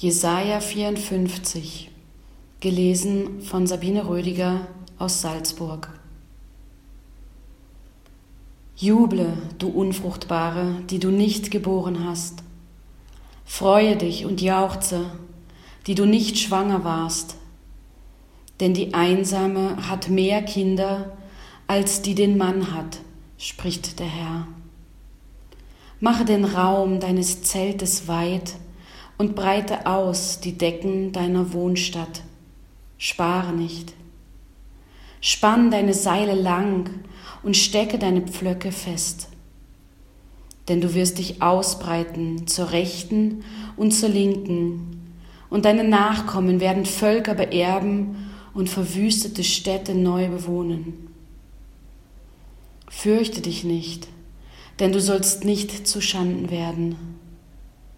Jesaja 54, gelesen von Sabine Rödiger aus Salzburg. Juble, du Unfruchtbare, die du nicht geboren hast. Freue dich und jauchze, die du nicht schwanger warst. Denn die Einsame hat mehr Kinder, als die den Mann hat, spricht der Herr. Mache den Raum deines Zeltes weit, und breite aus die Decken deiner Wohnstadt. Spare nicht. Spann deine Seile lang und stecke deine Pflöcke fest. Denn du wirst dich ausbreiten zur Rechten und zur Linken, und deine Nachkommen werden Völker beerben und verwüstete Städte neu bewohnen. Fürchte dich nicht, denn du sollst nicht zu Schanden werden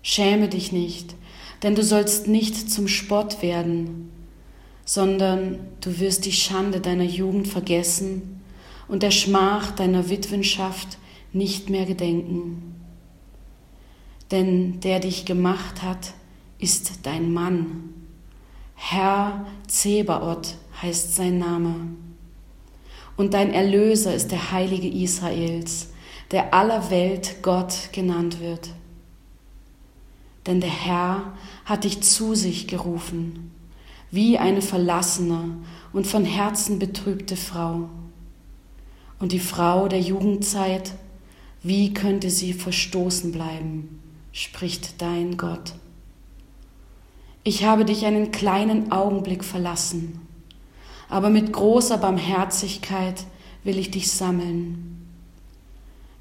Schäme dich nicht, denn du sollst nicht zum Spott werden, sondern du wirst die Schande deiner Jugend vergessen und der Schmach deiner Witwenschaft nicht mehr gedenken. Denn der dich gemacht hat, ist dein Mann. Herr Zebaoth heißt sein Name. Und dein Erlöser ist der Heilige Israels, der aller Welt Gott genannt wird denn der Herr hat dich zu sich gerufen, wie eine verlassene und von Herzen betrübte Frau. Und die Frau der Jugendzeit, wie könnte sie verstoßen bleiben, spricht dein Gott. Ich habe dich einen kleinen Augenblick verlassen, aber mit großer Barmherzigkeit will ich dich sammeln.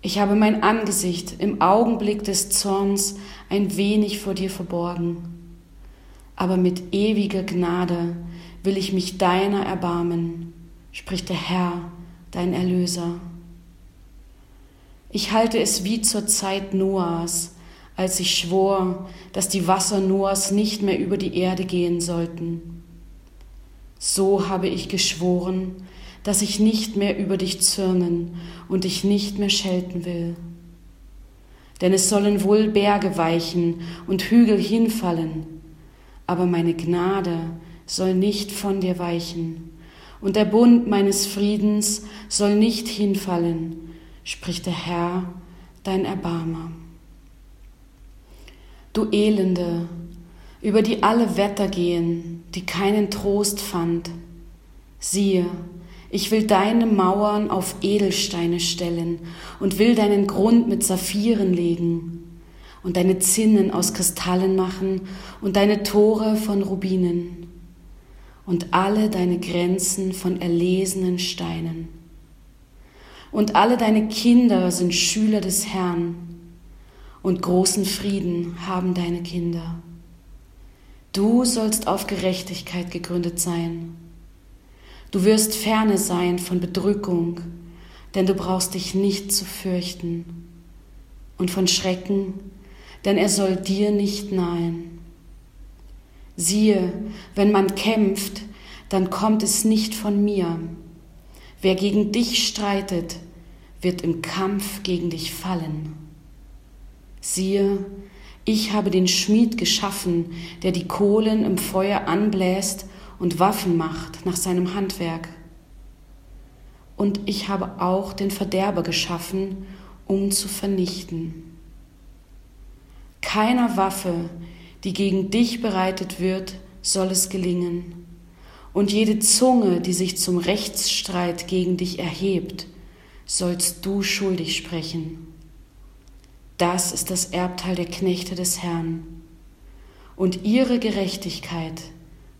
Ich habe mein Angesicht im Augenblick des Zorns ein wenig vor dir verborgen, aber mit ewiger Gnade will ich mich deiner erbarmen, spricht der Herr, dein Erlöser. Ich halte es wie zur Zeit Noahs, als ich schwor, dass die Wasser Noahs nicht mehr über die Erde gehen sollten. So habe ich geschworen, dass ich nicht mehr über dich zürnen und dich nicht mehr schelten will. Denn es sollen wohl Berge weichen und Hügel hinfallen, aber meine Gnade soll nicht von dir weichen, und der Bund meines Friedens soll nicht hinfallen, spricht der Herr, dein Erbarmer. Du Elende, über die alle Wetter gehen, die keinen Trost fand, siehe, ich will deine Mauern auf Edelsteine stellen und will deinen Grund mit Saphiren legen und deine Zinnen aus Kristallen machen und deine Tore von Rubinen und alle deine Grenzen von erlesenen Steinen. Und alle deine Kinder sind Schüler des Herrn und großen Frieden haben deine Kinder. Du sollst auf Gerechtigkeit gegründet sein Du wirst ferne sein von Bedrückung, denn du brauchst dich nicht zu fürchten. Und von Schrecken, denn er soll dir nicht nahen. Siehe, wenn man kämpft, dann kommt es nicht von mir. Wer gegen dich streitet, wird im Kampf gegen dich fallen. Siehe, ich habe den Schmied geschaffen, der die Kohlen im Feuer anbläst und Waffen macht nach seinem Handwerk. Und ich habe auch den Verderber geschaffen, um zu vernichten. Keiner Waffe, die gegen dich bereitet wird, soll es gelingen. Und jede Zunge, die sich zum Rechtsstreit gegen dich erhebt, sollst du schuldig sprechen. Das ist das Erbteil der Knechte des Herrn. Und ihre Gerechtigkeit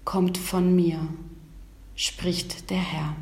kommt von mir, spricht der Herr.